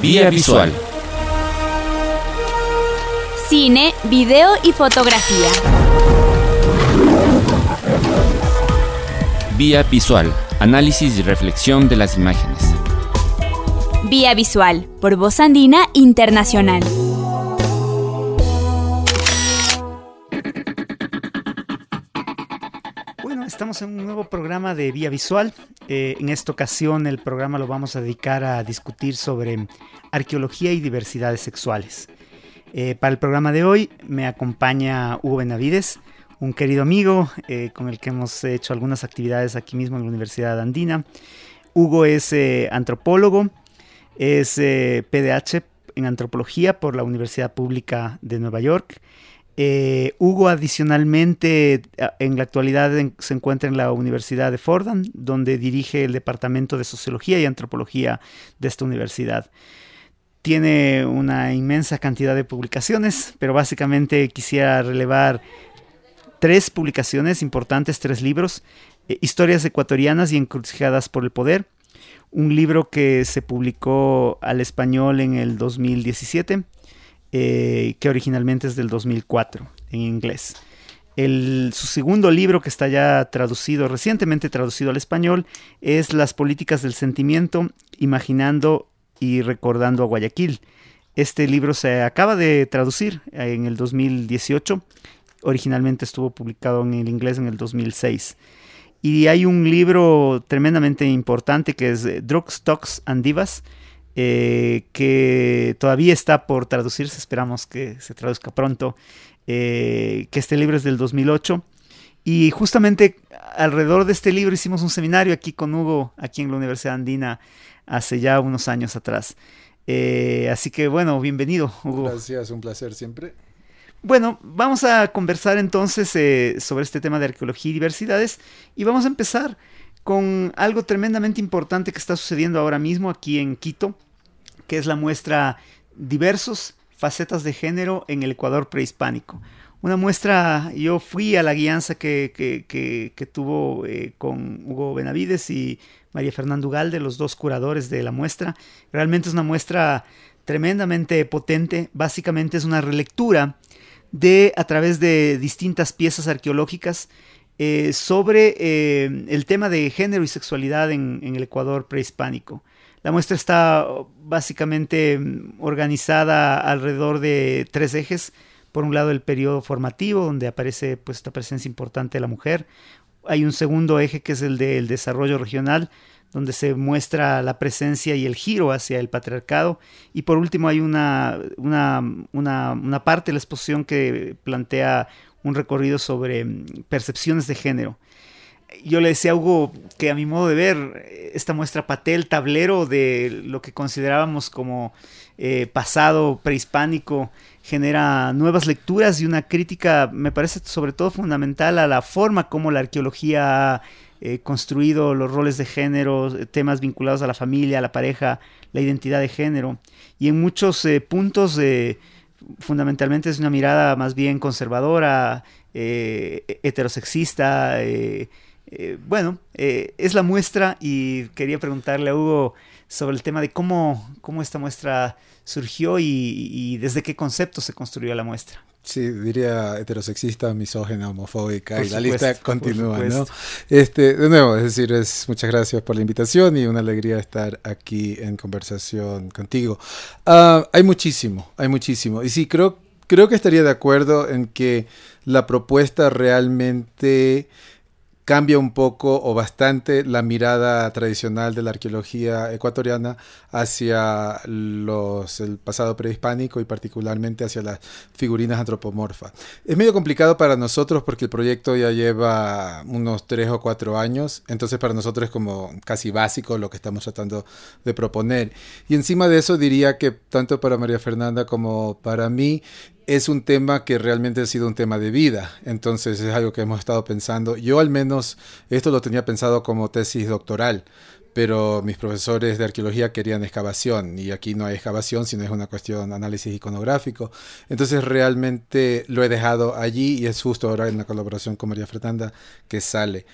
Vía Visual. Cine, video y fotografía. Vía Visual. Análisis y reflexión de las imágenes. Vía Visual, por Voz Andina Internacional. Estamos en un nuevo programa de Vía Visual. Eh, en esta ocasión el programa lo vamos a dedicar a discutir sobre arqueología y diversidades sexuales. Eh, para el programa de hoy me acompaña Hugo Benavides, un querido amigo eh, con el que hemos hecho algunas actividades aquí mismo en la Universidad Andina. Hugo es eh, antropólogo, es PDH en antropología por la Universidad Pública de Nueva York. Hugo adicionalmente en la actualidad se encuentra en la Universidad de Fordham, donde dirige el Departamento de Sociología y Antropología de esta universidad. Tiene una inmensa cantidad de publicaciones, pero básicamente quisiera relevar tres publicaciones importantes, tres libros, eh, Historias ecuatorianas y encrucijadas por el poder, un libro que se publicó al español en el 2017, eh, que originalmente es del 2004 en inglés. su segundo libro que está ya traducido, recientemente traducido al español, es Las políticas del sentimiento, imaginando y recordando a Guayaquil. Este libro se acaba de traducir en el 2018. Originalmente estuvo publicado en el inglés en el 2006. Y hay un libro tremendamente importante que es Drugs, Talks and Divas, eh, que todavía está por traducirse, esperamos que se traduzca pronto, eh, que este libro es del 2008. Y justamente alrededor de este libro hicimos un seminario aquí con Hugo, aquí en la Universidad Andina, hace ya unos años atrás. Eh, así que bueno, bienvenido, Hugo. Gracias, un placer siempre. Bueno, vamos a conversar entonces eh, sobre este tema de arqueología y diversidades y vamos a empezar con algo tremendamente importante que está sucediendo ahora mismo aquí en Quito, que es la muestra Diversos facetas de género en el Ecuador prehispánico. Una muestra, yo fui a la guianza que, tuvo eh, con Hugo Benavides y María Fernanda Ugalde, los dos curadores de la muestra. Realmente es una muestra tremendamente potente. Básicamente es una relectura de, a través de distintas piezas arqueológicas, eh, sobre eh, el tema de género y sexualidad en, el Ecuador prehispánico. La muestra está básicamente mm, organizada alrededor de tres ejes. Por un lado, el periodo formativo, donde aparece pues, esta presencia importante de la mujer hay un segundo eje que es el del desarrollo regional, donde se muestra la presencia y el giro hacia el patriarcado. Y por último hay una, una, parte de la exposición que plantea un recorrido sobre mm, percepciones de género. Yo le decía a Hugo que a mi modo de ver, esta muestra patea el tablero de lo que considerábamos como eh, pasado prehispánico genera nuevas lecturas y una crítica, me parece sobre todo fundamental a la forma como la arqueología ha eh, construido los roles de género, temas vinculados a la familia, a la pareja, la identidad de género. Y en muchos eh, puntos fundamentalmente es una mirada más bien conservadora, heterosexista. Bueno, es la muestra y quería preguntarle a Hugo sobre el tema de cómo, cómo esta muestra surgió y, desde qué concepto se construyó la muestra. Sí, diría heterosexista, misógena, homofóbica, y la lista continúa, ¿no? Este, de nuevo, es decir, es muchas gracias por la invitación y una alegría estar aquí en conversación contigo. Ah, hay muchísimo, hay muchísimo. Y sí, creo, creo que estaría de acuerdo en que la propuesta realmente cambia un poco o bastante la mirada tradicional de la arqueología ecuatoriana hacia los, el pasado prehispánico y particularmente hacia las figurinas antropomorfas. Es medio complicado para nosotros porque el proyecto ya lleva unos tres o cuatro años, entonces para nosotros es como casi básico lo que estamos tratando de proponer. Y encima de eso diría que tanto para María Fernanda como para mí es un tema que realmente ha sido un tema de vida, entonces es algo que hemos estado pensando. Yo al menos esto lo tenía pensado como tesis doctoral, pero mis profesores de arqueología querían excavación y aquí no hay excavación, sino es una cuestión de análisis iconográfico. Entonces realmente lo he dejado allí y es justo ahora en la colaboración con María Fernanda que sale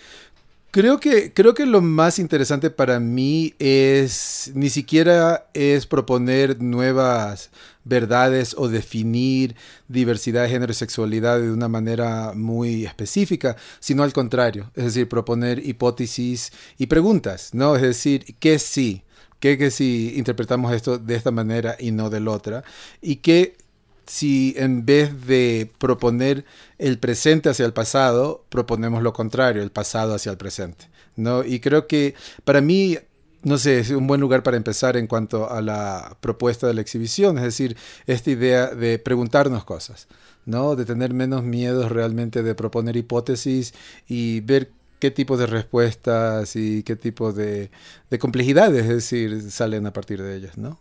Creo que, creo que lo más interesante para mí es ni siquiera es proponer nuevas verdades o definir diversidad de género y sexualidad de una manera muy específica, sino al contrario, es decir, proponer hipótesis y preguntas, ¿no? Es decir, ¿qué sí? ¿Qué que si interpretamos esto de esta manera y no de la otra? ¿Y qué si en vez de proponer el presente hacia el pasado, proponemos lo contrario, el pasado hacia el presente? ¿no? Y creo que para mí no sé, es un buen lugar para empezar en cuanto a la propuesta de la exhibición, es decir, esta idea de preguntarnos cosas, ¿no? De tener menos miedos realmente de proponer hipótesis y ver qué tipo de respuestas y qué tipo de, complejidades, es decir, salen a partir de ellas, ¿no?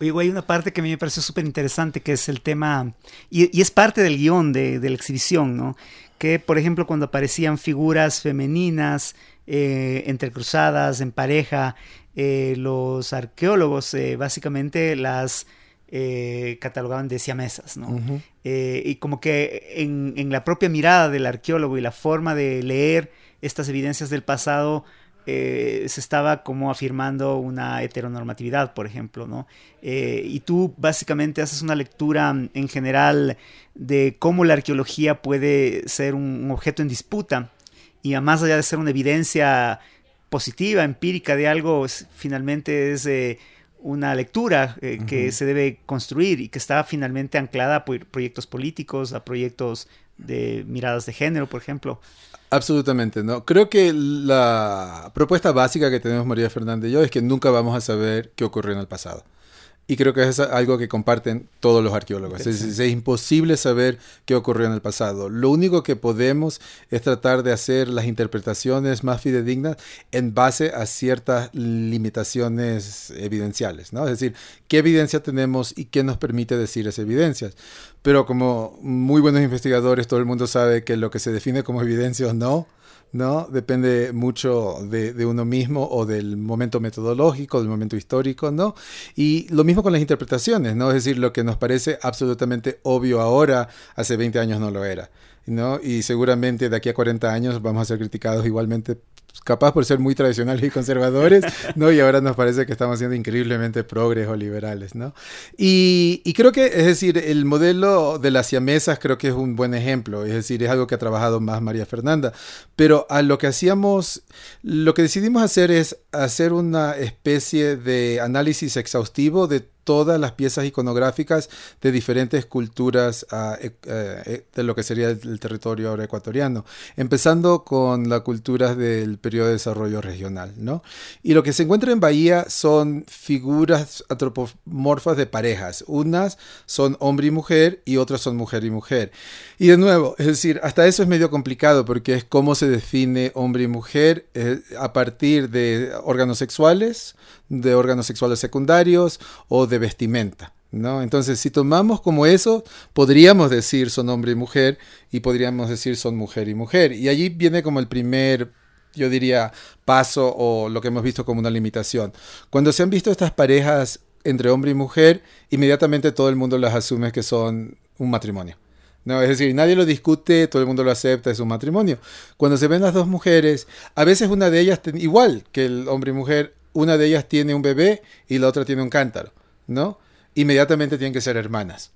Oye, hay una parte que a mí me pareció súper interesante, que es el tema, y, es parte del guion de, de la exhibición, ¿no? Que, por ejemplo, cuando aparecían figuras femeninas, eh, entrecruzadas, en pareja. Eh, los arqueólogos eh, básicamente las catalogaban de siamesas, ¿no? y como que en, en, la propia mirada del arqueólogo y la forma de leer estas evidencias del pasado, se estaba como afirmando una heteronormatividad, por ejemplo, ¿no? y tú básicamente haces una lectura en general de cómo la arqueología puede ser un objeto en disputa y a más allá de ser una evidencia positiva, empírica de algo, finalmente es eh, una lectura eh, que se debe construir y que está finalmente anclada a proyectos políticos, a proyectos de miradas de género, por ejemplo. Absolutamente, ¿no? Creo que la propuesta básica que tenemos María Fernández y yo es que nunca vamos a saber qué ocurrió en el pasado. Y creo que es algo que comparten todos los arqueólogos. Es, imposible saber qué ocurrió en el pasado. Lo único que podemos es tratar de hacer las interpretaciones más fidedignas en base a ciertas limitaciones evidenciales, ¿no? Es decir, qué evidencia tenemos y qué nos permite decir esas evidencias. Pero como muy buenos investigadores, todo el mundo sabe que lo que se define como evidencia o no ¿no? Depende mucho de, uno mismo o del momento metodológico, del momento histórico, ¿no? Y lo mismo con las interpretaciones, ¿no? Es decir, lo que nos parece absolutamente obvio ahora, hace 20 años no lo era, ¿no? Y seguramente de aquí a 40 años vamos a ser criticados igualmente capaz por ser muy tradicionales y conservadores, ¿no? Y ahora nos parece que estamos siendo increíblemente progres o liberales, ¿no? Y, y, creo que, es decir, el modelo de las siamesas creo que es un buen ejemplo, es decir, es algo que ha trabajado más María Fernanda, pero a lo que hacíamos, lo que decidimos hacer es hacer una especie de análisis exhaustivo de todas las piezas iconográficas de diferentes culturas e, eh, de lo que sería el, territorio ahora ecuatoriano, empezando con las culturas del periodo de desarrollo regional. ¿no? Y lo que se encuentra en Bahía son figuras antropomorfas de parejas. Unas son hombre y mujer y otras son mujer y mujer. Y de nuevo, es decir, hasta eso es medio complicado porque es cómo se define hombre y mujer eh, a partir de órganos sexuales, de órganos sexuales secundarios o de vestimenta. ¿no? Entonces, si tomamos como eso, podríamos decir son hombre y mujer y podríamos decir son mujer y mujer. Y allí viene como el primer, yo diría, paso o lo que hemos visto como una limitación. Cuando se han visto estas parejas entre hombre y mujer, inmediatamente todo el mundo las asume que son un matrimonio. No, es decir, nadie lo discute, todo el mundo lo acepta, es un matrimonio. Cuando se ven las dos mujeres, a veces una de ellas, igual que el hombre y mujer, una de ellas tiene un bebé y la otra tiene un cántaro, ¿no? Inmediatamente tienen que ser hermanas.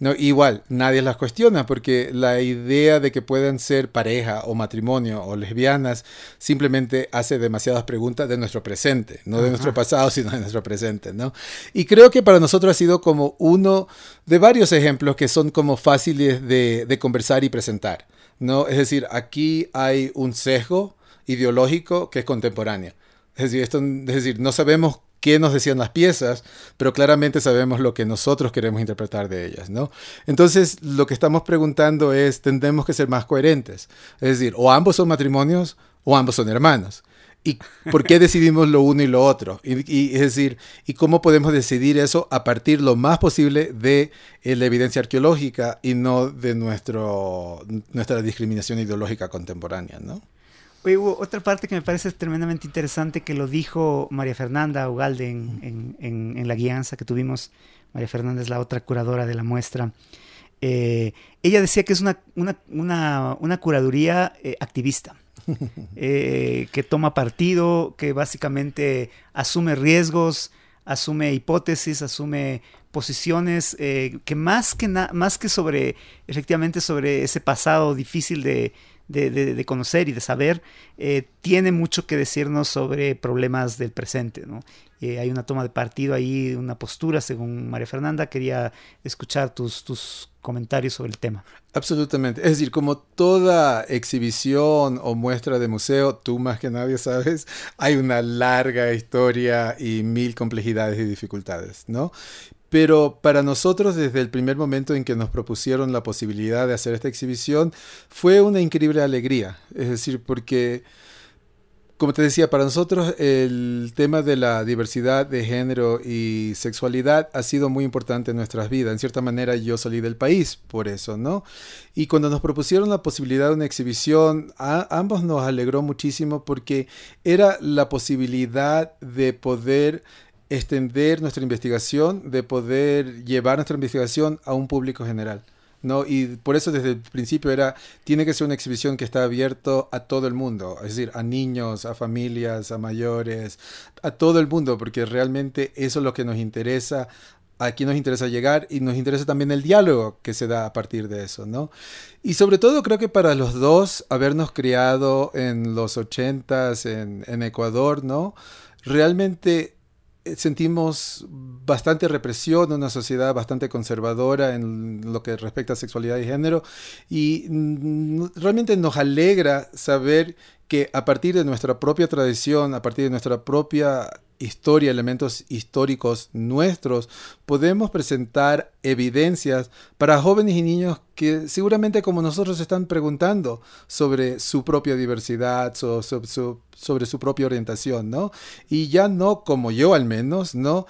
No, igual, nadie las cuestiona porque la idea de que puedan ser pareja o matrimonio o lesbianas simplemente hace demasiadas preguntas de nuestro presente, no de nuestro pasado, sino de nuestro presente, ¿no? Y creo que para nosotros ha sido como uno de varios ejemplos que son como fáciles de, de conversar y presentar, ¿no? Es decir, aquí hay un sesgo ideológico que es contemporáneo. Es decir, esto, es decir, no sabemos qué nos decían las piezas, pero claramente sabemos lo que nosotros queremos interpretar de ellas, ¿no? Entonces, lo que estamos preguntando es, tendremos que ser más coherentes. Es decir, o ambos son matrimonios o ambos son hermanos. ¿Y por qué decidimos lo uno y lo otro? Y, es decir, ¿y cómo podemos decidir eso a partir lo más posible de eh, la evidencia arqueológica y no de nuestra discriminación ideológica contemporánea, ¿no? Hubo otra parte que me parece tremendamente interesante que lo dijo María Fernanda Ugalde en, la guianza que tuvimos. María Fernanda es la otra curadora de la muestra. Eh, ella decía que es una, una, curaduría eh, activista. eh, que toma partido, que básicamente asume riesgos, asume hipótesis, asume posiciones que más que más que sobre efectivamente sobre ese pasado difícil de, de, conocer y de saber, eh, tiene mucho que decirnos sobre problemas del presente. ¿no? Eh, hay una toma de partido ahí, una postura, según María Fernanda. Quería escuchar tus, tus comentarios sobre el tema. Absolutamente. Es decir, como toda exhibición o muestra de museo, tú más que nadie sabes, hay una larga historia y mil complejidades y dificultades, ¿no? Pero para nosotros, desde el primer momento en que nos propusieron la posibilidad de hacer esta exhibición, fue una increíble alegría. Es decir, porque, como te decía, para nosotros el tema de la diversidad de género y sexualidad ha sido muy importante en nuestras vidas. En cierta manera, yo salí del país por eso, ¿no? Y cuando nos propusieron la posibilidad de una exhibición, a ambos nos alegró muchísimo porque era la posibilidad de poder extender nuestra investigación, de poder llevar nuestra investigación a un público general. ¿no? Y por eso desde el principio era, tiene que ser una exhibición que está abierto a todo el mundo, es decir, a niños, a familias, a mayores, a todo el mundo, porque realmente eso es lo que nos interesa, aquí nos interesa llegar y nos interesa también el diálogo que se da a partir de eso, ¿no? Y sobre todo creo que para los dos, habernos criado en los ochentas en, en Ecuador, ¿no? Realmente sentimos bastante represión, una sociedad bastante conservadora en lo que respecta a sexualidad y género y realmente nos alegra saber que a partir de nuestra propia tradición, a partir de nuestra propia historia, elementos históricos nuestros, podemos presentar evidencias para jóvenes y niños que seguramente como nosotros están preguntando sobre su propia diversidad, sobre su propia orientación, ¿no? Y ya no como yo al menos, ¿no?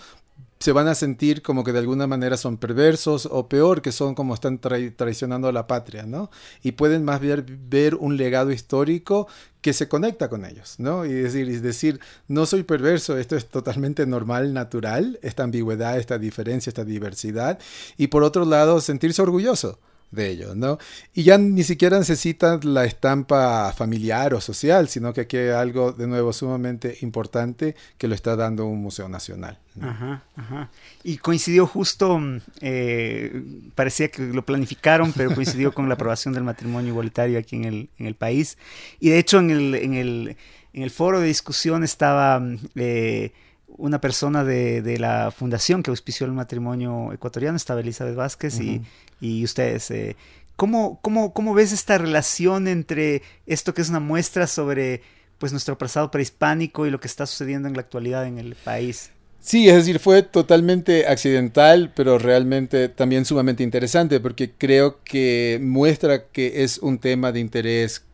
Se van a sentir como que de alguna manera son perversos o peor, que son como están traicionando a la patria, ¿no? Y pueden más bien ver un legado histórico que se conecta con ellos, ¿no? Y decir, y decir, no soy perverso, esto es totalmente normal, natural, esta ambigüedad, esta diferencia, esta diversidad, y por otro lado, sentirse orgulloso de ellos, ¿no? Y ya ni siquiera necesitan la estampa familiar o social, sino que aquí hay algo de nuevo sumamente importante que lo está dando un museo nacional. Ajá, ajá. Y coincidió justo, mm, eh, parecía que lo planificaron, pero coincidió con la aprobación del matrimonio igualitario aquí en el, en el país. Y de hecho en el, en el, en el foro de discusión estaba... Mm, eh, una persona de, de, la fundación que auspició el matrimonio ecuatoriano, estaba Elizabeth Vázquez y, y, ustedes. Eh, ¿cómo, cómo, cómo, ves esta relación entre esto que es una muestra sobre pues, nuestro pasado prehispánico y lo que está sucediendo en la actualidad en el país? Sí, es decir, fue totalmente accidental, pero realmente también sumamente interesante, porque creo que muestra que es un tema de interés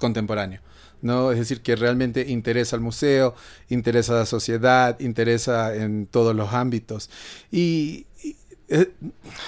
contemporáneo. ¿No? Es decir, que realmente interesa al museo, interesa a la sociedad, interesa en todos los ámbitos. Y, y, eh,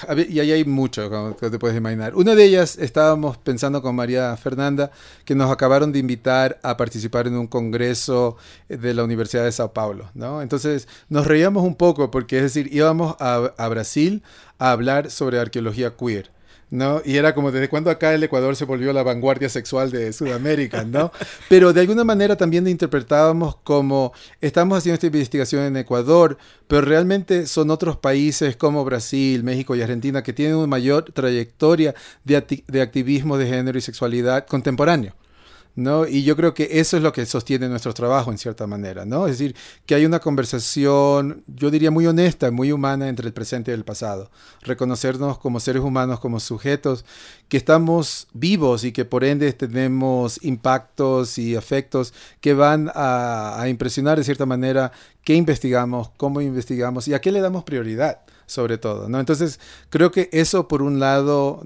ahí hay mucho, como te puedes imaginar. Una de ellas estábamos pensando con María Fernanda, que nos acabaron de invitar a participar en un congreso de la Universidad de Sao Paulo, ¿no? Entonces nos reíamos un poco porque, es decir, íbamos a Brasil a hablar sobre arqueología queer. ¿No? Y era como desde cuando acá el Ecuador se volvió la vanguardia sexual de Sudamérica, ¿no? Pero de alguna manera también lo interpretábamos como estamos haciendo esta investigación en Ecuador, pero realmente son otros países como Brasil, México y Argentina que tienen una mayor trayectoria de, de activismo de género y sexualidad contemporáneo. ¿No? Y yo creo que eso es lo que sostiene nuestro trabajo en cierta manera, ¿no? Es decir, que hay una conversación, yo diría muy honesta, muy humana entre el presente y el pasado. Reconocernos como seres humanos, como sujetos, que estamos vivos y que por ende tenemos impactos y efectos que van a, a impresionar de cierta manera qué investigamos, cómo investigamos y a qué le damos prioridad sobre todo, ¿no? Entonces, creo que eso, por un lado,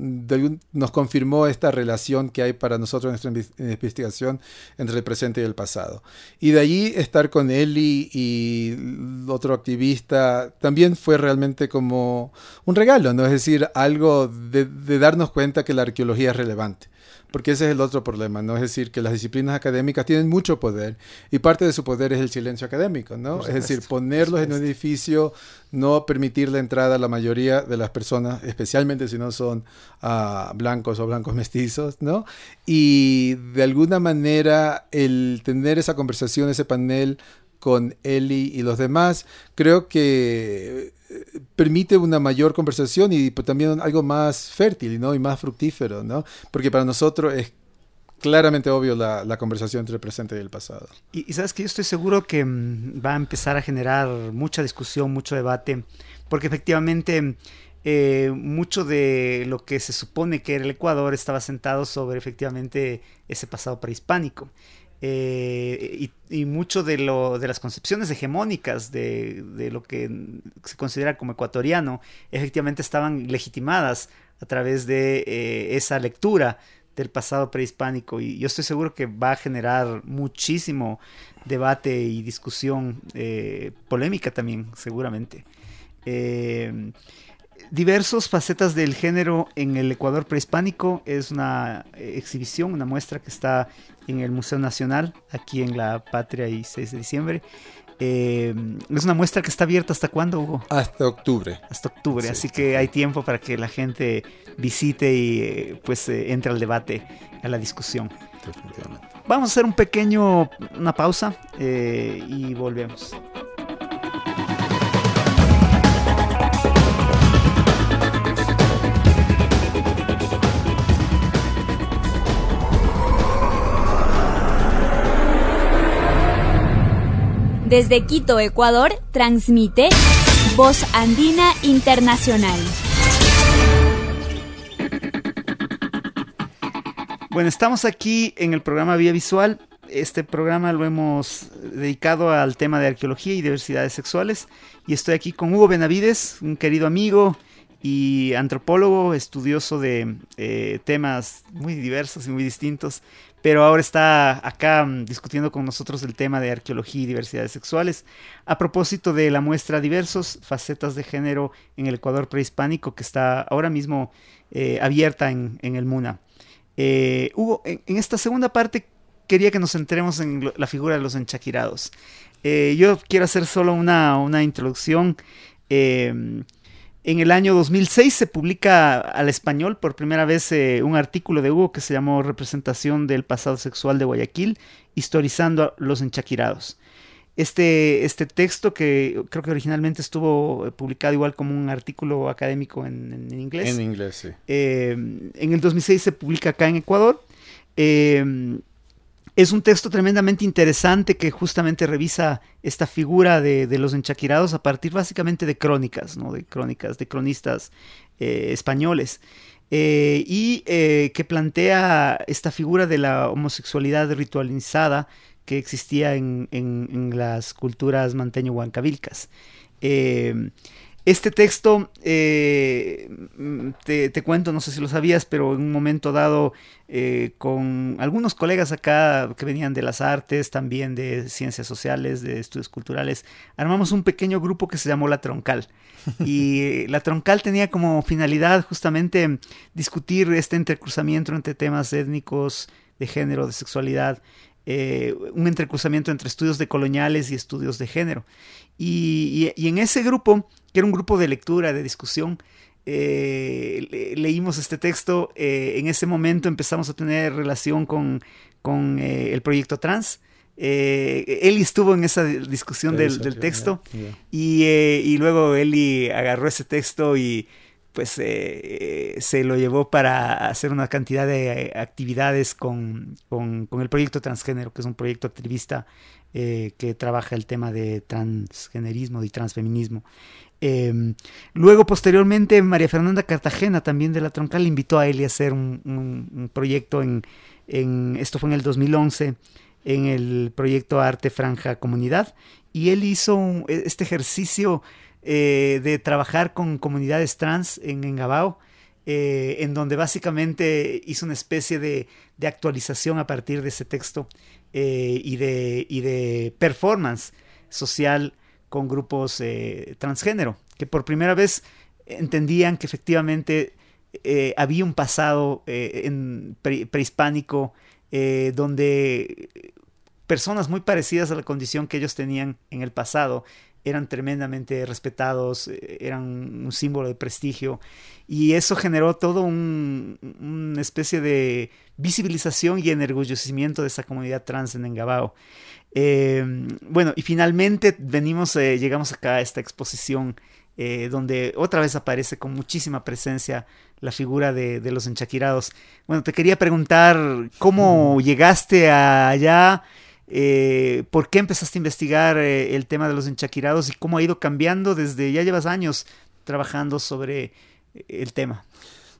nos confirmó esta relación que hay para nosotros en nuestra investigación entre el presente y el pasado. Y de allí estar con Eli y otro activista también fue realmente como un regalo, ¿no? Es decir, algo de, de darnos cuenta que la arqueología es relevante porque ese es el otro problema, ¿no? Es decir, que las disciplinas académicas tienen mucho poder y parte de su poder es el silencio académico, ¿no? Es decir, ponerlos en un edificio, no permitir la entrada a la mayoría de las personas, especialmente si no son uh, blancos o blancos mestizos, ¿no? Y de alguna manera el tener esa conversación, ese panel con Eli y los demás, creo que eh, permite una mayor conversación y pues, también algo más fértil ¿no? y más fructífero, ¿no? porque para nosotros es claramente obvio la, conversación entre el presente y el pasado. Y, sabes que yo estoy seguro que mm, va a empezar a generar mucha discusión, mucho debate, porque efectivamente eh, mucho de lo que se supone que era el Ecuador estaba sentado sobre efectivamente ese pasado prehispánico. Eh, y, mucho de, lo, de las concepciones hegemónicas de, de, lo que se considera como ecuatoriano efectivamente estaban legitimadas a través de eh, esa lectura del pasado prehispánico. Y yo estoy seguro que va a generar muchísimo debate y discusión eh, polémica también seguramente diversos facetas del género en el Ecuador prehispánico. Es una exhibición, una muestra que está en el Museo Nacional, aquí en la Patria y 6 de diciembre. Eh, es una muestra que está abierta hasta cuándo, Hugo? Hasta octubre. Hasta octubre, así que hay tiempo para que la gente visite y eh, pues eh, entre al debate, a la discusión. Vamos a hacer un pequeño, una pausa y volvemos. Desde Quito, Ecuador, transmite Voz Andina Internacional. Bueno, estamos aquí en el programa Vía Visual. Este programa lo hemos dedicado al tema de arqueología y diversidades sexuales. Y estoy aquí con Hugo Benavides, un querido amigo y antropólogo, estudioso de eh, temas muy diversos y muy distintos pero ahora está acá mm, discutiendo con nosotros el tema de arqueología y diversidades sexuales a propósito de la muestra Diversos, facetas de género en el Ecuador prehispánico que está ahora mismo eh, abierta en, el MUNA. Eh, Hugo, en, esta segunda parte quería que nos centremos en la figura de los enchaquirados. Yo quiero hacer solo una, una introducción. En el año 2006 se publica al español por primera vez eh, un artículo de Hugo que se llamó Representación del pasado sexual de Guayaquil, historizando a los enchaquirados. Este, este texto, que creo que originalmente estuvo publicado igual como un artículo académico en, inglés. En inglés, sí. Eh, en el 2006 se publica acá en Ecuador. Eh, es un texto tremendamente interesante que justamente revisa esta figura de, los enchaquirados a partir básicamente de crónicas, ¿no? de crónicas, de cronistas eh, españoles. Eh, y eh, que plantea esta figura de la homosexualidad ritualizada que existía en, las culturas manteño-huancavilcas. Este texto, eh, te, cuento, no sé si lo sabías, pero en un momento dado, eh, con algunos colegas acá que venían de las artes, también de ciencias sociales, de estudios culturales, armamos un pequeño grupo que se llamó La Troncal. Y la Troncal tenía como finalidad justamente discutir este entrecruzamiento entre temas étnicos, de género, de sexualidad, eh, un entrecruzamiento entre estudios de coloniales y estudios de género. Y, en ese grupo, que era un grupo de lectura, de discusión, eh, leímos este texto. Eh, en ese momento empezamos a tener relación con, con el proyecto trans. Eli estuvo en esa discusión del, texto y, y, luego Eli agarró ese texto y pues eh, se lo llevó para hacer una cantidad de eh, actividades con, el proyecto Transgénero, que es un proyecto activista eh, que trabaja el tema de transgenerismo y transfeminismo. Em, luego, posteriormente, María Fernanda Cartagena, también de la Troncal, invitó a él a hacer un, proyecto en, en, esto fue en el 2011, en el proyecto Arte Franja Comunidad, y él hizo este ejercicio eh, de trabajar con comunidades trans en Engabao, eh, en donde básicamente hizo una especie de, actualización a partir de ese texto eh, y, de, y, de, performance social con grupos transgénero, que por primera vez entendían que efectivamente había un pasado en prehispánico donde personas muy parecidas a la condición que ellos tenían en el pasado eran tremendamente respetados, eran un símbolo de prestigio y eso generó todo una especie de visibilización y enorgullecimiento de esa comunidad trans en Engabao. bueno, y finalmente venimos, llegamos acá a esta exposición eh, donde otra vez aparece con muchísima presencia la figura de, los enchaquirados. Bueno, te quería preguntar cómo llegaste allá, eh, por qué empezaste a investigar eh, el tema de los enchaquirados y cómo ha ido cambiando desde ya llevas años trabajando sobre el tema.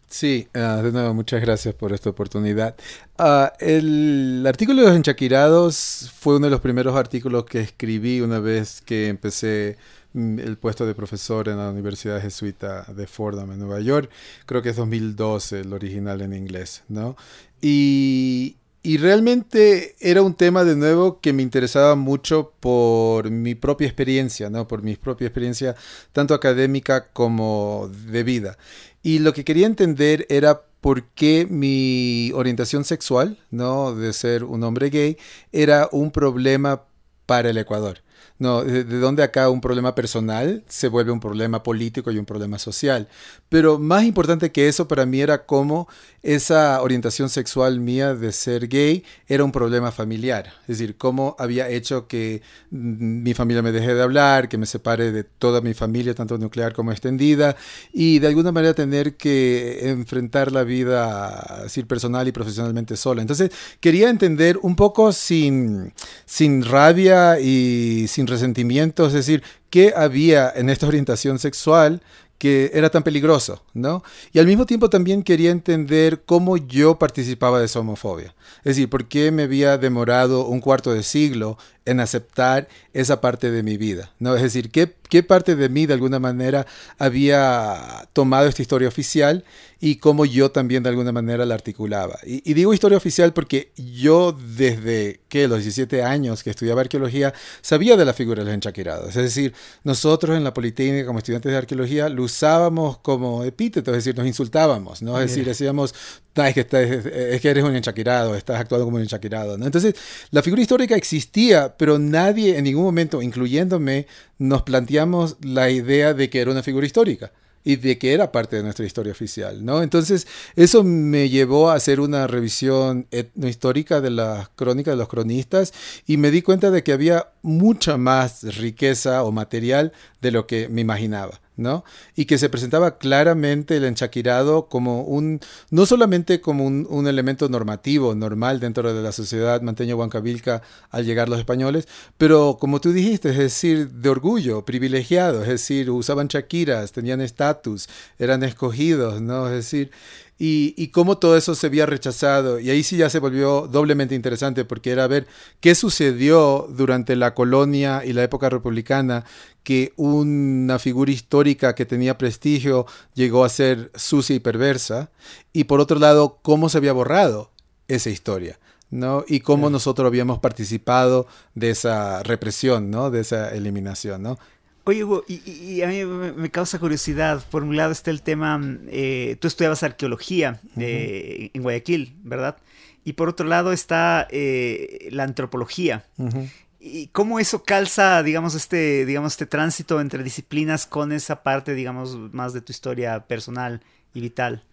Sí, ah, de nuevo, muchas gracias por esta oportunidad. Ah, el artículo de los enchaquirados fue uno de los primeros artículos que escribí una vez que empecé Mm, el puesto de profesor en la Universidad Jesuita de Fordham en Nueva York. Creo que es 2012 el original en inglés, ¿no? Y, y realmente era un tema de nuevo que me interesaba mucho por mi propia experiencia, ¿no? Por mi propia experiencia tanto académica como de vida. Y lo que quería entender era por qué mi orientación sexual, ¿no? De ser un hombre gay, era un problema para el Ecuador. No, de, de dónde acá un problema personal se vuelve un problema político y un problema social. Pero más importante que eso para mí era cómo esa orientación sexual mía de ser gay era un problema familiar. Es decir, cómo había hecho que mi familia me deje de hablar, que me separe de toda mi familia, tanto nuclear como extendida, y de alguna manera tener que enfrentar la vida decir, personal y profesionalmente sola. Entonces, quería entender un poco sin, sin rabia y sin resentimiento, es decir, qué había en esta orientación sexual que era tan peligroso, ¿no? Y al mismo tiempo también quería entender cómo yo participaba de esa homofobia. Es decir, por qué me había demorado un cuarto de siglo en aceptar esa parte de mi vida, ¿no? Es decir, qué, qué parte de mí de alguna manera había tomado esta historia oficial y cómo yo también de alguna manera la articulaba. Y, digo historia oficial porque yo desde que los 17 años que estudiaba arqueología sabía de la figura de los enchaquerados. Es decir, nosotros en la Politécnica como estudiantes de arqueología lo usábamos como epíteto, es decir, nos insultábamos, ¿no? Es decir, decíamos, es, que es, que eres un enchaquerado, estás actuando como un enchaquerado. ¿no? Entonces, la figura histórica existía, pero nadie en ningún momento, incluyéndome, nos planteamos la idea de que era una figura histórica y de que era parte de nuestra historia oficial, ¿no? Entonces, eso me llevó a hacer una revisión histórica de las crónicas de los cronistas y me di cuenta de que había mucha más riqueza o material de lo que me imaginaba. ¿No? Y que se presentaba claramente el enchaquirado como un, no solamente como un, elemento normativo, normal dentro de la sociedad manteño-huancavilca al llegar los españoles, pero como tú dijiste, es decir, de orgullo, privilegiado, es decir, usaban chaquiras, tenían estatus, eran escogidos, ¿no? Es decir, y, y, cómo todo eso se había rechazado. Y ahí sí ya se volvió doblemente interesante porque era ver qué sucedió durante la colonia y la época republicana, que una figura histórica que tenía prestigio llegó a ser sucia y perversa. Y por otro lado, cómo se había borrado esa historia. ¿no? Y cómo nosotros habíamos participado de esa represión, ¿no? De esa eliminación, ¿no? Oye, Hugo, y, a mí me causa curiosidad. Por un lado está el tema, eh, tú estudiabas arqueología eh, en Guayaquil, ¿verdad? Y por otro lado está eh, la antropología. ¿Y cómo eso calza, digamos, este, digamos, este tránsito entre disciplinas con esa parte, digamos, más de tu historia personal y vital?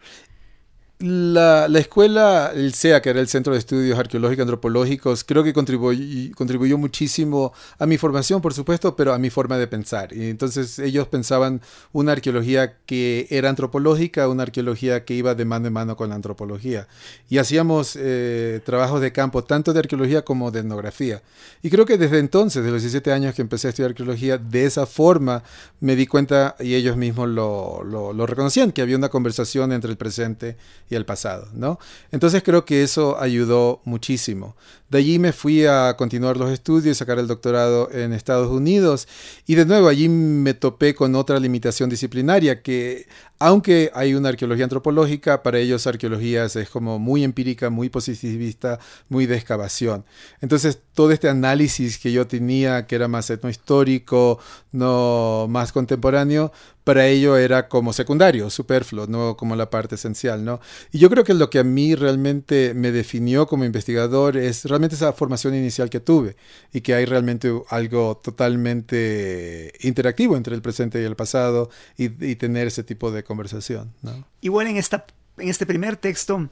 La, la, escuela, el CEA, que era el Centro de Estudios Arqueológicos y Antropológicos, creo que contribuyó, contribuyó muchísimo a mi formación, por supuesto, pero a mi forma de pensar. Y entonces ellos pensaban una arqueología que era antropológica, una arqueología que iba de mano en mano con la antropología. Y hacíamos eh, trabajos de campo, tanto de arqueología como de etnografía. Y creo que desde entonces, de los 17 años que empecé a estudiar arqueología, de esa forma me di cuenta, y ellos mismos lo, lo, lo reconocían, que había una conversación entre el presente y el pasado, ¿no? Entonces creo que eso ayudó muchísimo. De allí me fui a continuar los estudios, sacar el doctorado en Estados Unidos y de nuevo allí me topé con otra limitación disciplinaria que aunque hay una arqueología antropológica, para ellos arqueología es como muy empírica, muy positivista, muy de excavación. Entonces todo este análisis que yo tenía, que era más etnohistórico, no más contemporáneo, para ello era como secundario, superfluo, no como la parte esencial, ¿no? Y yo creo que lo que a mí realmente me definió como investigador es esa formación inicial que tuve y que hay realmente algo totalmente interactivo entre el presente y el pasado y, tener ese tipo de conversación. Igual en, esta, en este primer texto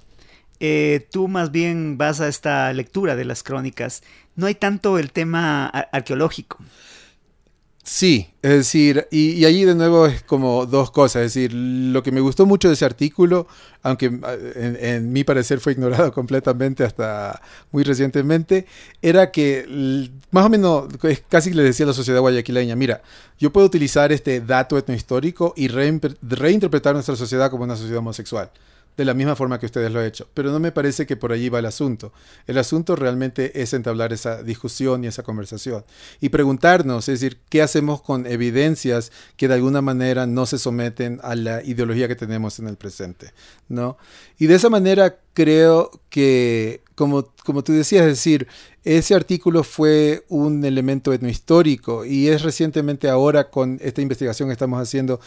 eh, tú más bien vas a esta lectura de las crónicas. No hay tanto el tema arqueológico. Sí, es decir, y, allí de nuevo es como dos cosas, es decir, lo que me gustó mucho de ese artículo, aunque en, en, mi parecer fue ignorado completamente hasta muy recientemente, era que más o menos casi le decía a la sociedad guayaquileña, mira, yo puedo utilizar este dato etnohistórico y reinterpretar nuestra sociedad como una sociedad homosexual de la misma forma que ustedes lo han hecho. Pero no me parece que por allí va el asunto. El asunto realmente es entablar esa discusión y esa conversación. Y preguntarnos, es decir, ¿qué hacemos con evidencias que de alguna manera no se someten a la ideología que tenemos en el presente? ¿no? Y de esa manera creo que, como, como tú decías, es decir, ese artículo fue un elemento etnohistórico y es recientemente ahora con esta investigación que estamos haciendo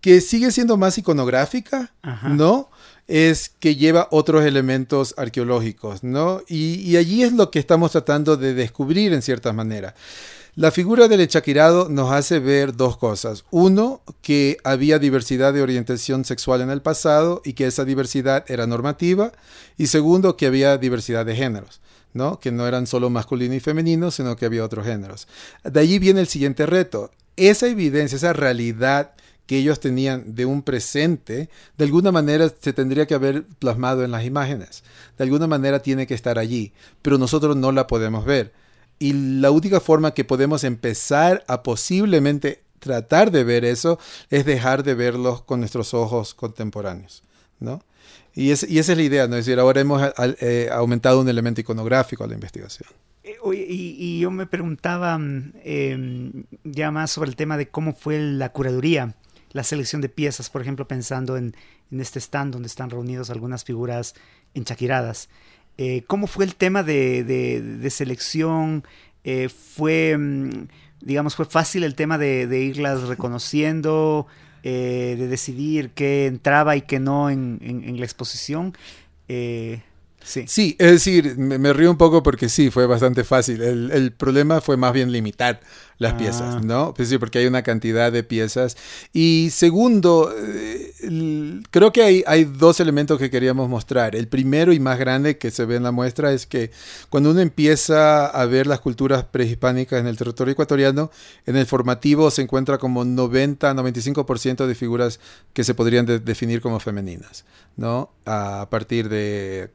que sigue siendo más iconográfica, ¿no? Es que lleva otros elementos arqueológicos, ¿no? Y, allí es lo que estamos tratando de descubrir en cierta manera. La figura del echaquirado nos hace ver dos cosas. Uno, que había diversidad de orientación sexual en el pasado y que esa diversidad era normativa. Y segundo, que había diversidad de géneros. ¿no? que no eran solo masculino y femenino, sino que había otros géneros. De allí viene el siguiente reto. Esa evidencia, esa realidad que ellos tenían de un presente, de alguna manera se tendría que haber plasmado en las imágenes. De alguna manera tiene que estar allí, pero nosotros no la podemos ver. Y la única forma que podemos empezar a posiblemente tratar de ver eso es dejar de verlos con nuestros ojos contemporáneos, ¿no? Y, es, y esa es la idea, ¿no? Es decir, ahora hemos eh, aumentado un elemento iconográfico a la investigación. Eh, y, yo me preguntaba mm, em, ya más sobre el tema de cómo fue la curaduría la selección de piezas, por ejemplo, pensando en, este stand donde están reunidos algunas figuras enchaquiradas. Eh, ¿Cómo fue el tema de, selección? Eh, ¿Fue, mm, digamos, fue fácil el tema de, irlas reconociendo, eh, de decidir qué entraba y qué no en, la exposición? Sí. sí, es decir, me, río un poco porque sí, fue bastante fácil. El, el problema fue más bien limitar las piezas, ah. ¿no? Pues sí, porque hay una cantidad de piezas. Y segundo, eh, creo que hay, hay dos elementos que queríamos mostrar. El primero y más grande que se ve en la muestra es que cuando uno empieza a ver las culturas prehispánicas en el territorio ecuatoriano, en el formativo se encuentra como 90-95% de figuras que se podrían definir como femeninas, ¿no? A partir de,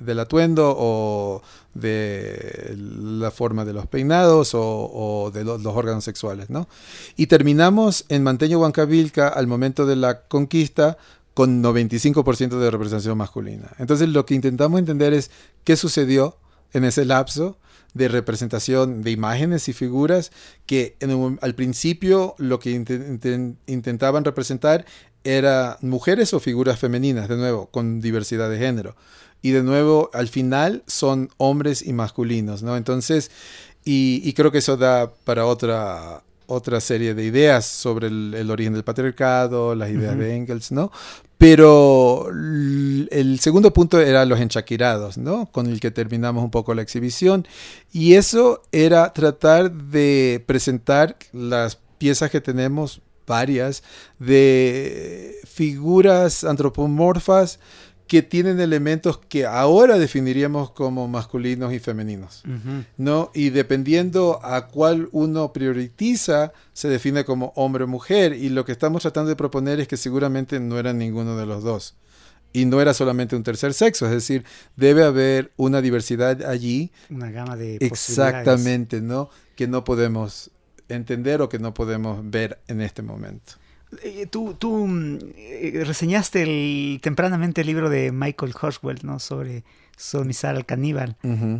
del atuendo o de la forma de los peinados o, de los, órganos sexuales, ¿no? Y terminamos en Manteño Huancavilca al momento de la conquista con 95% de representación masculina. Entonces lo que intentamos entender es qué sucedió en ese lapso de representación de imágenes y figuras que al principio lo que intentaban representar era mujeres o figuras femeninas, de nuevo, con diversidad de género y de nuevo al final son hombres y masculinos, ¿no? Entonces, y, creo que eso da para otra, otra serie de ideas sobre el, origen del patriarcado, las ideas de Engels, ¿no? Pero el segundo punto era los enchaquirados, ¿no? Con el que terminamos un poco la exhibición. Y eso era tratar de presentar las piezas que tenemos, varias, de figuras antropomorfas que tienen elementos que ahora definiríamos como masculinos y femeninos, ¿no? Y dependiendo a cuál uno prioriza, se define como hombre o mujer, y lo que estamos tratando de proponer es que seguramente no era ninguno de los dos. Y no era solamente un tercer sexo, es decir, debe haber una diversidad allí. Una gama de Exactamente, ¿no? Que no podemos entender o que no podemos ver en este momento. Eh, tú, tú mm, eh, reseñaste el, tempranamente el libro de Michael Horswell, ¿no? Sobre sodomizar al caníbal.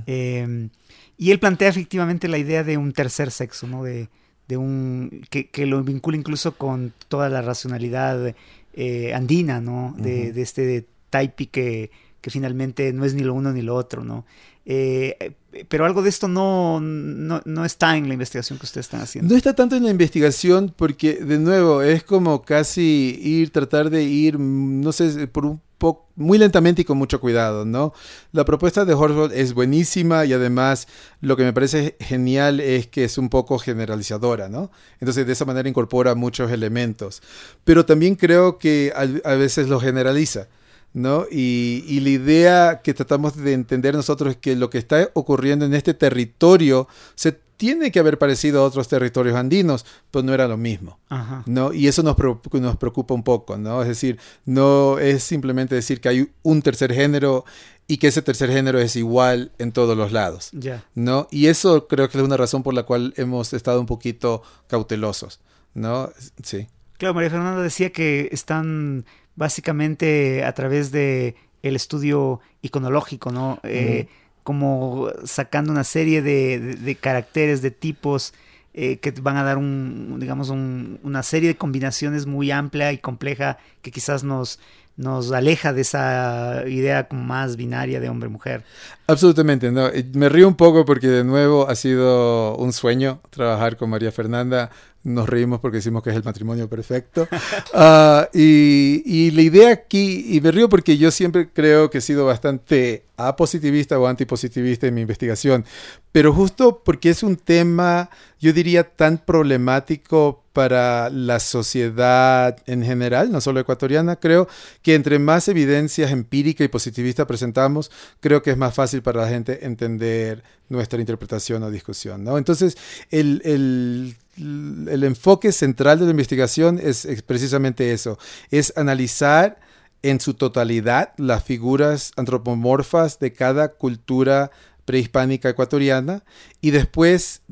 Em, y él plantea efectivamente la idea de un tercer sexo, ¿no? De, de un que, que, lo vincula incluso con toda la racionalidad eh, andina, ¿no? De, de este Taipi que, que finalmente no es ni lo uno ni lo otro, ¿no? Eh, pero algo de esto no, no, está en la investigación que ustedes están haciendo. No está tanto en la investigación porque, de nuevo, es como casi ir, tratar de ir, no sé, por un poco, muy lentamente y con mucho cuidado, ¿no? La propuesta de Horsford es buenísima y además lo que me parece genial es que es un poco generalizadora, ¿no? Entonces de esa manera incorpora muchos elementos. Pero también creo que a veces lo generaliza. ¿No? Y, y, la idea que tratamos de entender nosotros es que lo que está ocurriendo en este territorio se tiene que haber parecido a otros territorios andinos, pero no era lo mismo, ¿no? Y eso nos, nos preocupa un poco, ¿no? Es decir, no es simplemente decir que hay un tercer género y que ese tercer género es igual en todos los lados, ¿no? Y eso creo que es una razón por la cual hemos estado un poquito cautelosos, ¿no? Sí. Claro, María Fernanda decía que están básicamente a través de el estudio iconológico, ¿no? Eh, como sacando una serie de, caracteres, de tipos eh, que van a dar un, digamos, una serie de combinaciones muy amplia y compleja que quizás nos, nos aleja de esa idea más binaria de hombre-mujer. Absolutamente, no. Me río un poco porque de nuevo ha sido un sueño trabajar con María Fernanda nos reímos porque decimos que es el matrimonio perfecto. Ah, y, la idea aquí, y me río porque yo siempre creo que he sido bastante apositivista o antipositivista en mi investigación, pero justo porque es un tema, yo diría, tan problemático para la sociedad en general, no solo ecuatoriana, creo que entre más evidencias empírica y positivista presentamos, creo que es más fácil para la gente entender nuestra interpretación o discusión. ¿no? Entonces, el, el el enfoque central de la investigación es, precisamente eso, es analizar en su totalidad las figuras antropomorfas de cada cultura prehispánica ecuatoriana y después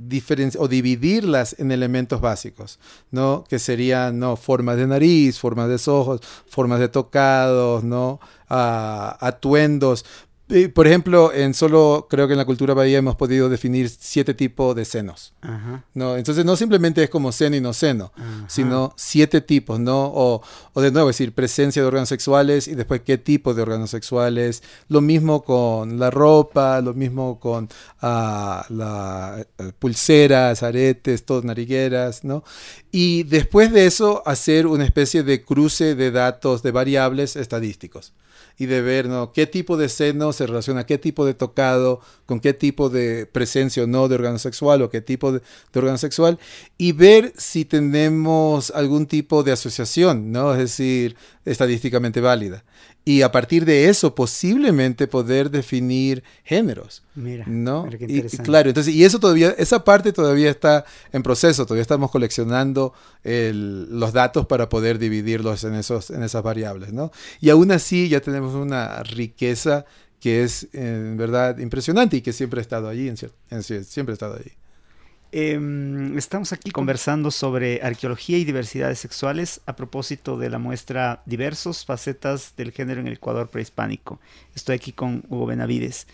o dividirlas en elementos básicos, ¿no? Que serían ¿no? formas de nariz, formas de ojos, formas de tocados, ¿no? Ah, atuendos, por ejemplo, en solo creo que en la cultura bahía hemos podido definir siete tipos de senos. ¿no? Entonces no simplemente es como seno y no seno, sino siete tipos, ¿no? O, de nuevo, decir, presencia de órganos sexuales y después qué tipo de órganos sexuales. Lo mismo con la ropa, lo mismo con uh, la, eh, pulseras, aretes, todas narigueras, ¿no? Y después de eso hacer una especie de cruce de datos de variables estadísticos y de ver ¿no? qué tipo de seno se relaciona, qué tipo de tocado, con qué tipo de presencia o no de órgano sexual o qué tipo de, de órgano sexual y ver si tenemos algún tipo de asociación, ¿no? es decir, estadísticamente válida y a partir de eso posiblemente poder definir géneros. Mira, ¿no? y, claro, entonces, y eso todavía, esa parte todavía está en proceso, todavía estamos coleccionando los datos para poder dividirlos en, esos, en esas variables, ¿no? Y aún así ya tenemos una riqueza que es en verdad impresionante y que siempre ha estado allí, en, en, siempre ha estado allí. Em, estamos aquí conversando sobre arqueología y diversidades sexuales a propósito de la muestra Diversos facetas del género en el Ecuador prehispánico. Estoy aquí con Hugo Benavides.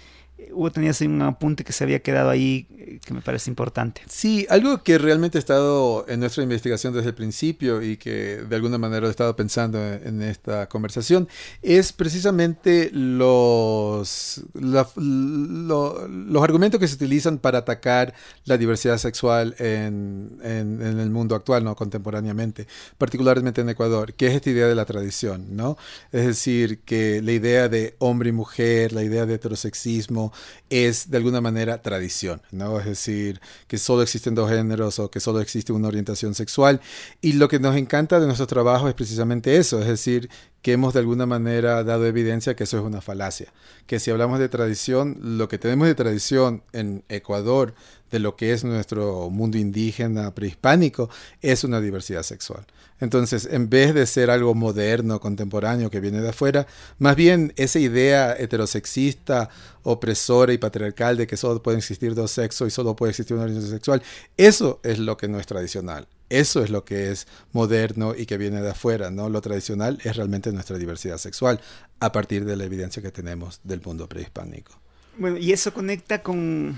Hugo, tenías un apunte que se había quedado ahí eh, que me parece importante. Sí, algo que realmente ha estado en nuestra investigación desde el principio y que de alguna manera he estado pensando en, esta conversación es precisamente los, los argumentos que se utilizan para atacar la diversidad sexual en, en, el mundo actual, ¿no? contemporáneamente, particularmente en Ecuador, que es esta idea de la tradición, ¿no? Es decir, que la idea de hombre y mujer, la idea de heterosexismo, es de alguna manera tradición, ¿no? Es decir, que solo existen dos géneros o que solo existe una orientación sexual. Y lo que nos encanta de nuestro trabajo es precisamente eso, es decir, que hemos de alguna manera dado evidencia que eso es una falacia, que si hablamos de tradición, lo que tenemos de tradición en Ecuador, de lo que es nuestro mundo indígena prehispánico, es una diversidad sexual. Entonces, en vez de ser algo moderno, contemporáneo, que viene de afuera, más bien esa idea heterosexista, opresora y patriarcal de que solo pueden existir dos sexos y solo puede existir una orientación sexual, eso es lo que no es tradicional. Eso es lo que es moderno y que viene de afuera, ¿no? Lo tradicional es realmente nuestra diversidad sexual a partir de la evidencia que tenemos del mundo prehispánico. Bueno, y eso conecta con,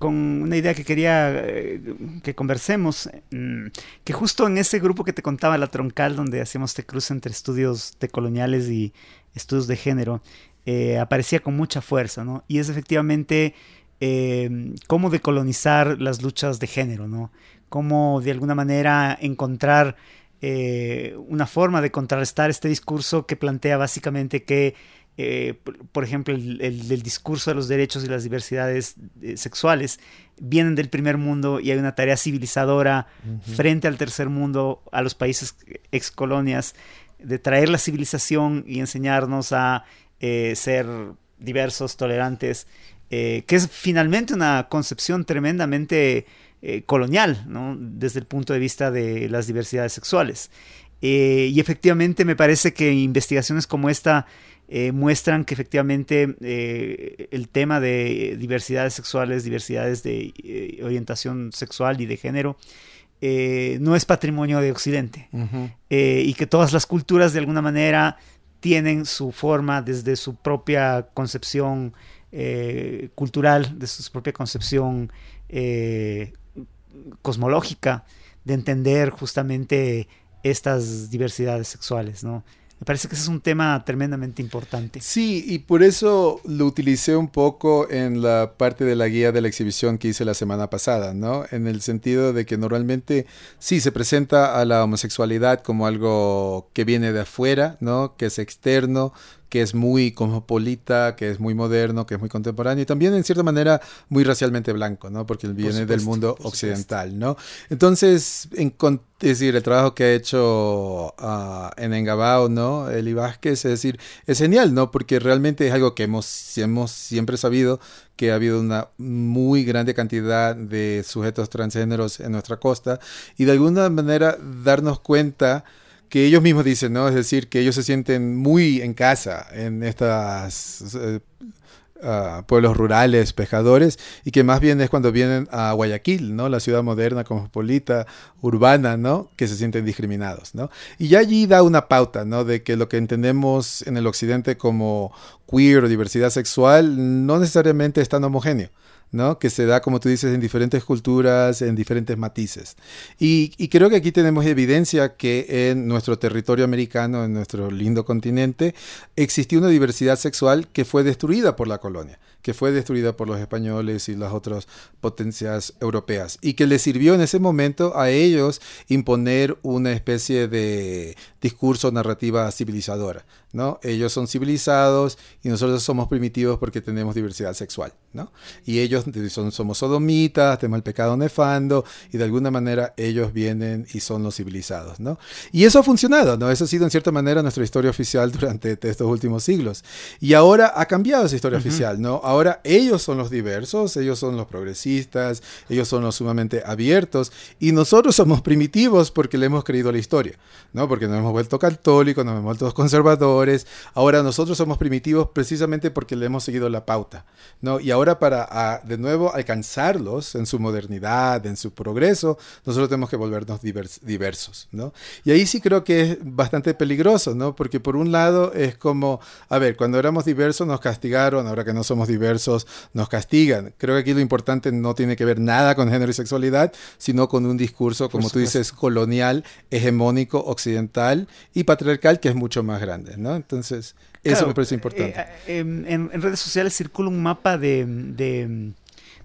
una idea que quería eh, que conversemos, mm, que justo en ese grupo que te contaba, la troncal, donde hacíamos este cruce entre estudios decoloniales y estudios de género, aparecía con mucha fuerza, ¿no? Y es efectivamente cómo decolonizar las luchas de género, ¿no? Cómo de alguna manera encontrar una forma de contrarrestar este discurso que plantea básicamente que eh, por ejemplo, el, discurso de los derechos y las diversidades eh, sexuales vienen del primer mundo y hay una tarea civilizadora frente al tercer mundo, a los países ex colonias, de traer la civilización y enseñarnos a eh, ser diversos, tolerantes, que es finalmente una concepción tremendamente colonial, ¿no? desde el punto de vista de las diversidades sexuales. y efectivamente me parece que investigaciones como esta eh, muestran que efectivamente eh, el tema de diversidades sexuales, diversidades de eh, orientación sexual y de género, no es patrimonio de Occidente y que todas las culturas de alguna manera tienen su forma desde su propia concepción cultural, de su propia concepción cosmológica de entender justamente estas diversidades sexuales, ¿no? Me parece que ese es un tema tremendamente importante. Sí, y por eso lo utilicé un poco en la parte de la guía de la exhibición que hice la semana pasada, ¿no? En el sentido de que normalmente sí se presenta a la homosexualidad como algo que viene de afuera, ¿no? Que es externo, que es muy cosmopolita, que es muy moderno, que es muy contemporáneo y también en cierta manera muy racialmente blanco, ¿no? Porque él viene del mundo occidental, ¿no? Entonces, en, es decir, el trabajo que ha hecho uh, en Engabao, ¿no? Eli Vázquez, es decir, es genial, ¿no? Porque realmente es algo que hemos, hemos siempre sabido que ha habido una muy grande cantidad de sujetos transgéneros en nuestra costa y de alguna manera darnos cuenta que ellos mismos dicen, ¿no? Es decir, que ellos se sienten muy en casa en estas ah, pueblos rurales, pescadores, y que más bien es cuando vienen a Guayaquil, ¿no? La ciudad moderna, cosmopolita, urbana, ¿no? Que se sienten discriminados, ¿no? Y ya allí da una pauta, ¿no? De que lo que entendemos en el occidente como queer o diversidad sexual no necesariamente es tan homogéneo. ¿no? que se da, como tú dices, en diferentes culturas, en diferentes matices. Y, y, creo que aquí tenemos evidencia que en nuestro territorio americano, en nuestro lindo continente, existió una diversidad sexual que fue destruida por la colonia que fue destruida por los españoles y las otras potencias europeas y que les sirvió en ese momento a ellos imponer una especie de discurso narrativa civilizadora, ¿no? Ellos son civilizados y nosotros somos primitivos porque tenemos diversidad sexual, ¿no? Y ellos son, somos sodomitas, tenemos el pecado nefando y de alguna manera ellos vienen y son los civilizados, ¿no? Y eso ha funcionado, ¿no? Eso ha sido en cierta manera nuestra historia oficial durante estos últimos siglos. Y ahora ha cambiado esa historia oficial, ¿no? Ahora ellos son los diversos, ellos son los progresistas, ellos son los sumamente abiertos y nosotros somos primitivos porque le hemos creído la historia, ¿no? Porque nos hemos vuelto católicos, nos hemos vuelto conservadores. Ahora nosotros somos primitivos precisamente porque le hemos seguido la pauta, ¿no? Y ahora para de nuevo alcanzarlos en su modernidad, en su progreso, nosotros tenemos que volvernos diversos, ¿no? Y ahí sí creo que es bastante peligroso, ¿no? Porque por un lado es como, a ver, cuando éramos diversos nos castigaron, ahora que no somos diversos, diversos nos castigan. Creo que aquí lo importante no tiene que ver nada con género y sexualidad, sino con un discurso, como tú dices, colonial, hegemónico, occidental y patriarcal, que es mucho más grande, ¿no? Entonces, eso me parece importante. Eh, eh, en, redes sociales circula un mapa de, de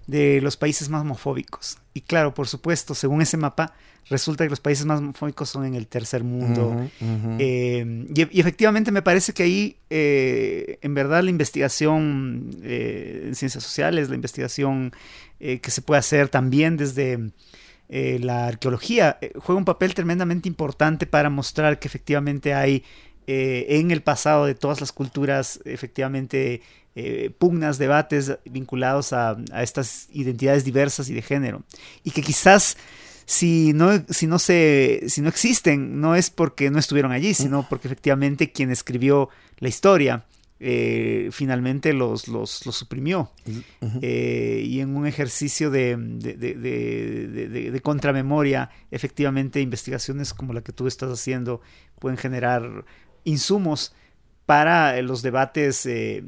los países más homofóbicos. Y claro, por supuesto, según ese mapa, resulta que los países más homofóbicos son en el tercer mundo. Eh, y, efectivamente me parece que ahí, eh, en verdad, la investigación eh, en ciencias sociales, la investigación que se puede hacer también desde la arqueología, juega un papel tremendamente importante para mostrar que efectivamente hay en el pasado de todas las culturas, efectivamente, pugnas, debates vinculados a, a estas identidades diversas y de género. Y que quizás si no, si no se, si no existen, no es porque no estuvieron allí, sino porque efectivamente quien escribió la historia eh, finalmente los, los, suprimió. Eh, y en un ejercicio de, de, contramemoria, efectivamente investigaciones como la que tú estás haciendo pueden generar insumos para los debates eh,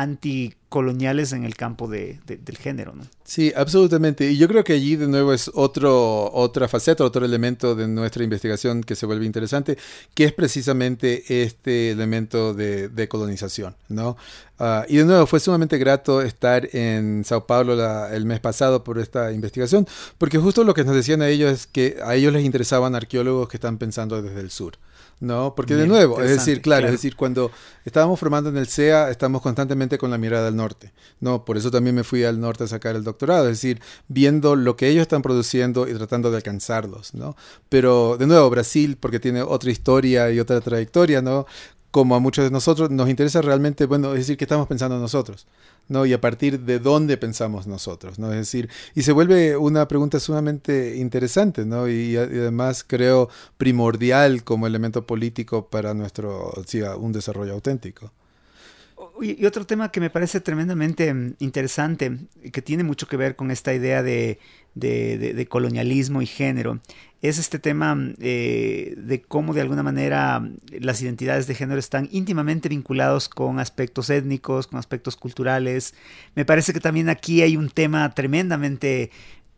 anti coloniales en el campo de, del género, ¿no? Sí, absolutamente. Y yo creo que allí de nuevo es otro, otra faceta, otro elemento de nuestra investigación que se vuelve interesante, que es precisamente este elemento de, colonización, ¿no? Ah, y de nuevo, fue sumamente grato estar en Sao Paulo el mes pasado por esta investigación, porque justo lo que nos decían a ellos es que a ellos les interesaban arqueólogos que están pensando desde el sur. ¿No? Porque de nuevo, es decir, claro, es decir, cuando estábamos formando en el CEA, estamos constantemente con la mirada al norte, ¿no? Por eso también me fui al norte a sacar el doctorado, es decir, viendo lo que ellos están produciendo y tratando de alcanzarlos, ¿no? Pero, de nuevo, Brasil, porque tiene otra historia y otra trayectoria, ¿no? Como a muchos de nosotros, nos interesa realmente, bueno, es decir, qué estamos pensando nosotros. ¿no? Y a partir de dónde pensamos nosotros, ¿no? Es decir, y se vuelve una pregunta sumamente interesante, ¿no? Y, además creo primordial como elemento político para nuestro, sí, un desarrollo auténtico. Y otro tema que me parece tremendamente mm, interesante, que tiene mucho que ver con esta idea de, colonialismo y género, es este tema mm, eh, de cómo de alguna manera mm, las identidades de género están íntimamente vinculados con aspectos étnicos, con aspectos culturales. Me parece que también aquí hay un tema tremendamente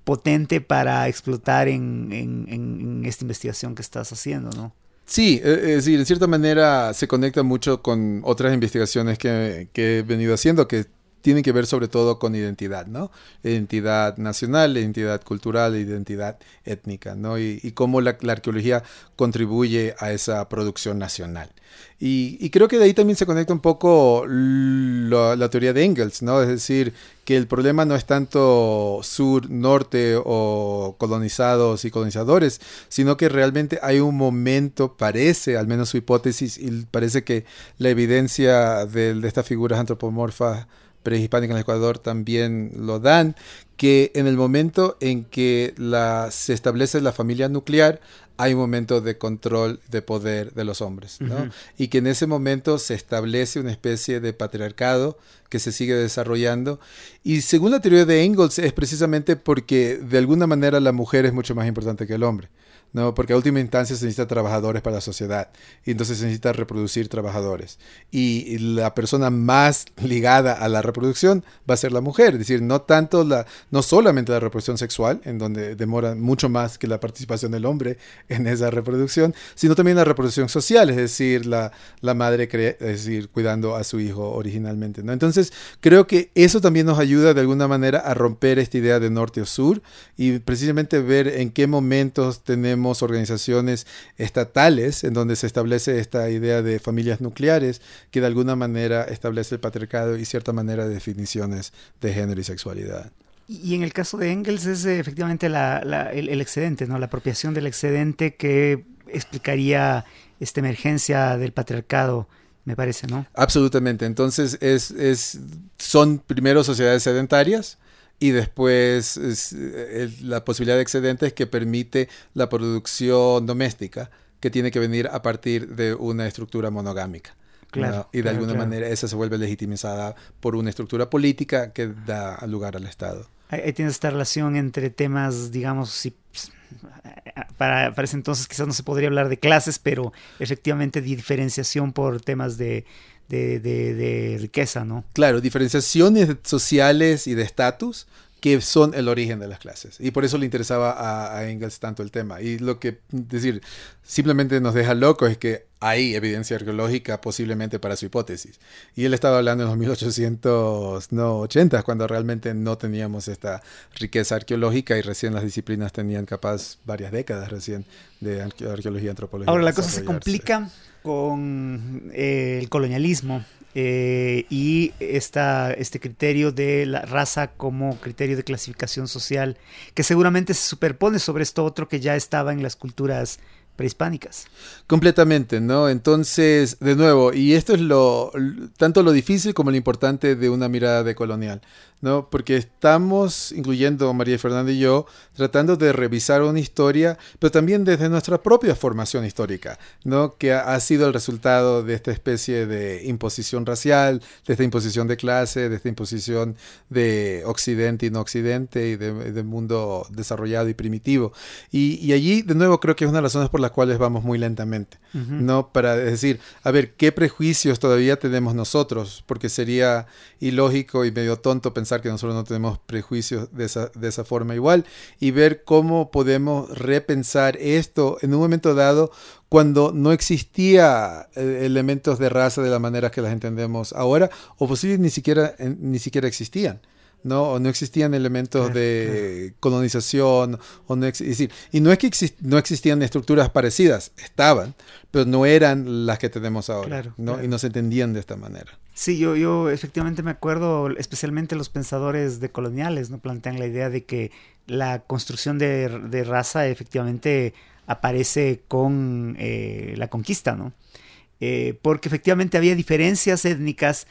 potente para explotar en, en esta investigación que estás haciendo, ¿no? Sí, eh, es decir, en cierta manera se conecta mucho con otras investigaciones que, que he venido haciendo que tienen que ver sobre todo con identidad, ¿no? Identidad nacional, identidad cultural, identidad étnica, ¿no? Y, cómo la, arqueología contribuye a esa producción nacional. Y, creo que de ahí también se conecta un poco la, teoría de Engels, ¿no? Es decir, que el problema no es tanto sur, norte o colonizados y colonizadores, sino que realmente hay un momento, parece, al menos su hipótesis, y parece que la evidencia de, de estas figuras antropomorfas prehispánica en el Ecuador también lo dan, que en el momento en que la, se establece la familia nuclear, hay un momento de control de poder de los hombres, ¿no? Y que en ese momento se establece una especie de patriarcado que se sigue desarrollando. Y según la teoría de Engels, es precisamente porque de alguna manera la mujer es mucho más importante que el hombre. ¿No? Porque a última instancia se necesita trabajadores para la sociedad y entonces se necesita reproducir trabajadores. Y, la persona más ligada a la reproducción va a ser la mujer, es decir, no tanto la, no solamente la reproducción sexual, en donde demora mucho más que la participación del hombre en esa reproducción, sino también la reproducción social, es decir, la, la madre es decir, cuidando a su hijo originalmente, ¿no? Entonces, creo que eso también nos ayuda de alguna manera a romper esta idea de norte o sur y precisamente ver en qué momentos tenemos organizaciones estatales en donde se establece esta idea de familias nucleares que de alguna manera establece el patriarcado y cierta manera de definiciones de género y sexualidad. Y en el caso de Engels es eh, efectivamente el, excedente, ¿no? la apropiación del excedente que explicaría esta emergencia del patriarcado me parece, ¿no? Absolutamente. Entonces, es, es, son primero sociedades sedentarias, y después la posibilidad de excedentes que permite la producción doméstica, que tiene que venir a partir de una estructura monogámica. Claro, y de alguna manera esa se vuelve legitimizada por una estructura política que da lugar al Estado. Ahí, tienes esta relación entre temas, digamos, si, para, para ese entonces quizás no se podría hablar de clases, pero efectivamente diferenciación por temas de, de, riqueza, ¿no? Claro, diferenciaciones sociales y de estatus que son el origen de las clases. Y por eso le interesaba a, Engels tanto el tema. Y lo que, decir, simplemente nos deja locos es que hay evidencia arqueológica posiblemente para su hipótesis. Y él estaba hablando en los 1880, cuando realmente no teníamos esta riqueza arqueológica y recién las disciplinas tenían capaz varias décadas recién de arqueología y antropología. Ahora la cosa se complica con eh, el colonialismo eh, y esta, este criterio de la raza como criterio de clasificación social, que seguramente se superpone sobre esto otro que ya estaba en las culturas prehispánicas. Completamente, ¿no? Entonces, de nuevo, y esto es lo tanto lo difícil como lo importante de una mirada decolonial, ¿no? Porque estamos, incluyendo María Fernanda y yo, tratando de revisar una historia, pero también desde nuestra propia formación histórica, ¿no? Que ha, sido el resultado de esta especie de imposición racial, de esta imposición de clase, de esta imposición de occidente y no occidente y de, mundo desarrollado y primitivo. Y, allí, de nuevo, creo que es una de las razones por las cuales vamos muy lentamente, ¿no? Para decir, a ver, ¿qué prejuicios todavía tenemos nosotros? Porque sería ilógico y medio tonto pensar que nosotros no tenemos prejuicios de esa, de esa forma igual y ver cómo podemos repensar esto en un momento dado cuando no existía eh, elementos de raza de la manera que las entendemos ahora o posiblemente ni siquiera, ni siquiera existían. ¿No? O no existían elementos de colonización, o no decir, y no es que no existían estructuras parecidas, estaban, pero no eran las que tenemos ahora, ¿no? Y no se entendían de esta manera. Sí, yo, yo efectivamente me acuerdo, especialmente los pensadores decoloniales, ¿no? Plantean la idea de que la construcción de, raza efectivamente aparece con eh, la conquista, ¿no? Eh, porque efectivamente había diferencias étnicas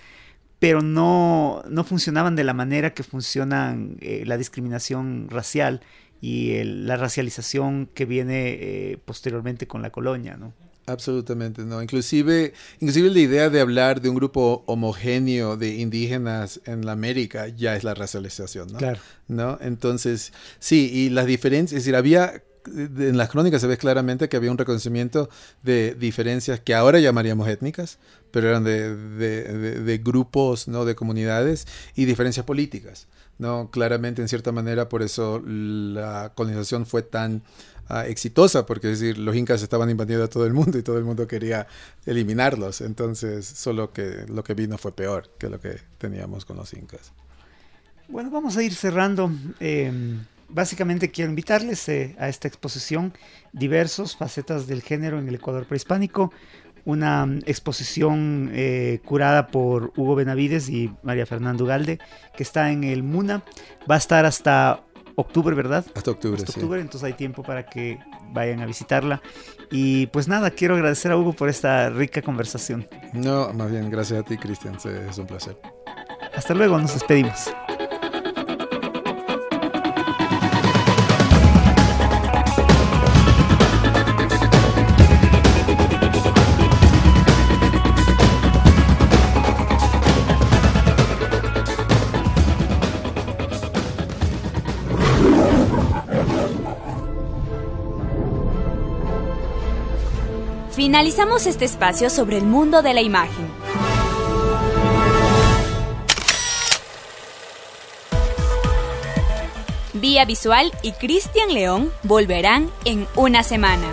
pero no, no funcionaban de la manera que funcionan eh, la discriminación racial y la racialización que viene eh, posteriormente con la colonia, ¿no? Absolutamente, no. Inclusive, inclusive la idea de hablar de un grupo homogéneo de indígenas en la América ya es la racialización, ¿no? Claro. ¿No? Entonces, sí, y las diferencias, es decir, había en las crónicas se ve claramente que había un reconocimiento de diferencias que ahora llamaríamos étnicas, pero eran de, grupos, ¿no? de comunidades y diferencias políticas. ¿no? Claramente, en cierta manera, por eso la colonización fue tan ah, exitosa, porque es decir, los incas estaban invadiendo a todo el mundo y todo el mundo quería eliminarlos. Entonces, solo que lo que vino fue peor que lo que teníamos con los incas. Bueno, vamos a ir cerrando. Em, básicamente quiero invitarles eh, a esta exposición Diversos, facetas del género en el Ecuador prehispánico, una mm, exposición eh, curada por Hugo Benavides y María Fernanda Ugalde, que está en el MUNA. Va a estar hasta octubre, ¿verdad? Hasta octubre, hasta octubre, entonces hay tiempo para que vayan a visitarla. Y pues nada, quiero agradecer a Hugo por esta rica conversación. No, más bien, gracias a ti, Cristian, es un placer. Hasta luego, nos despedimos. Finalizamos este espacio sobre el mundo de la imagen. Vía Visual y Cristian León volverán en una semana.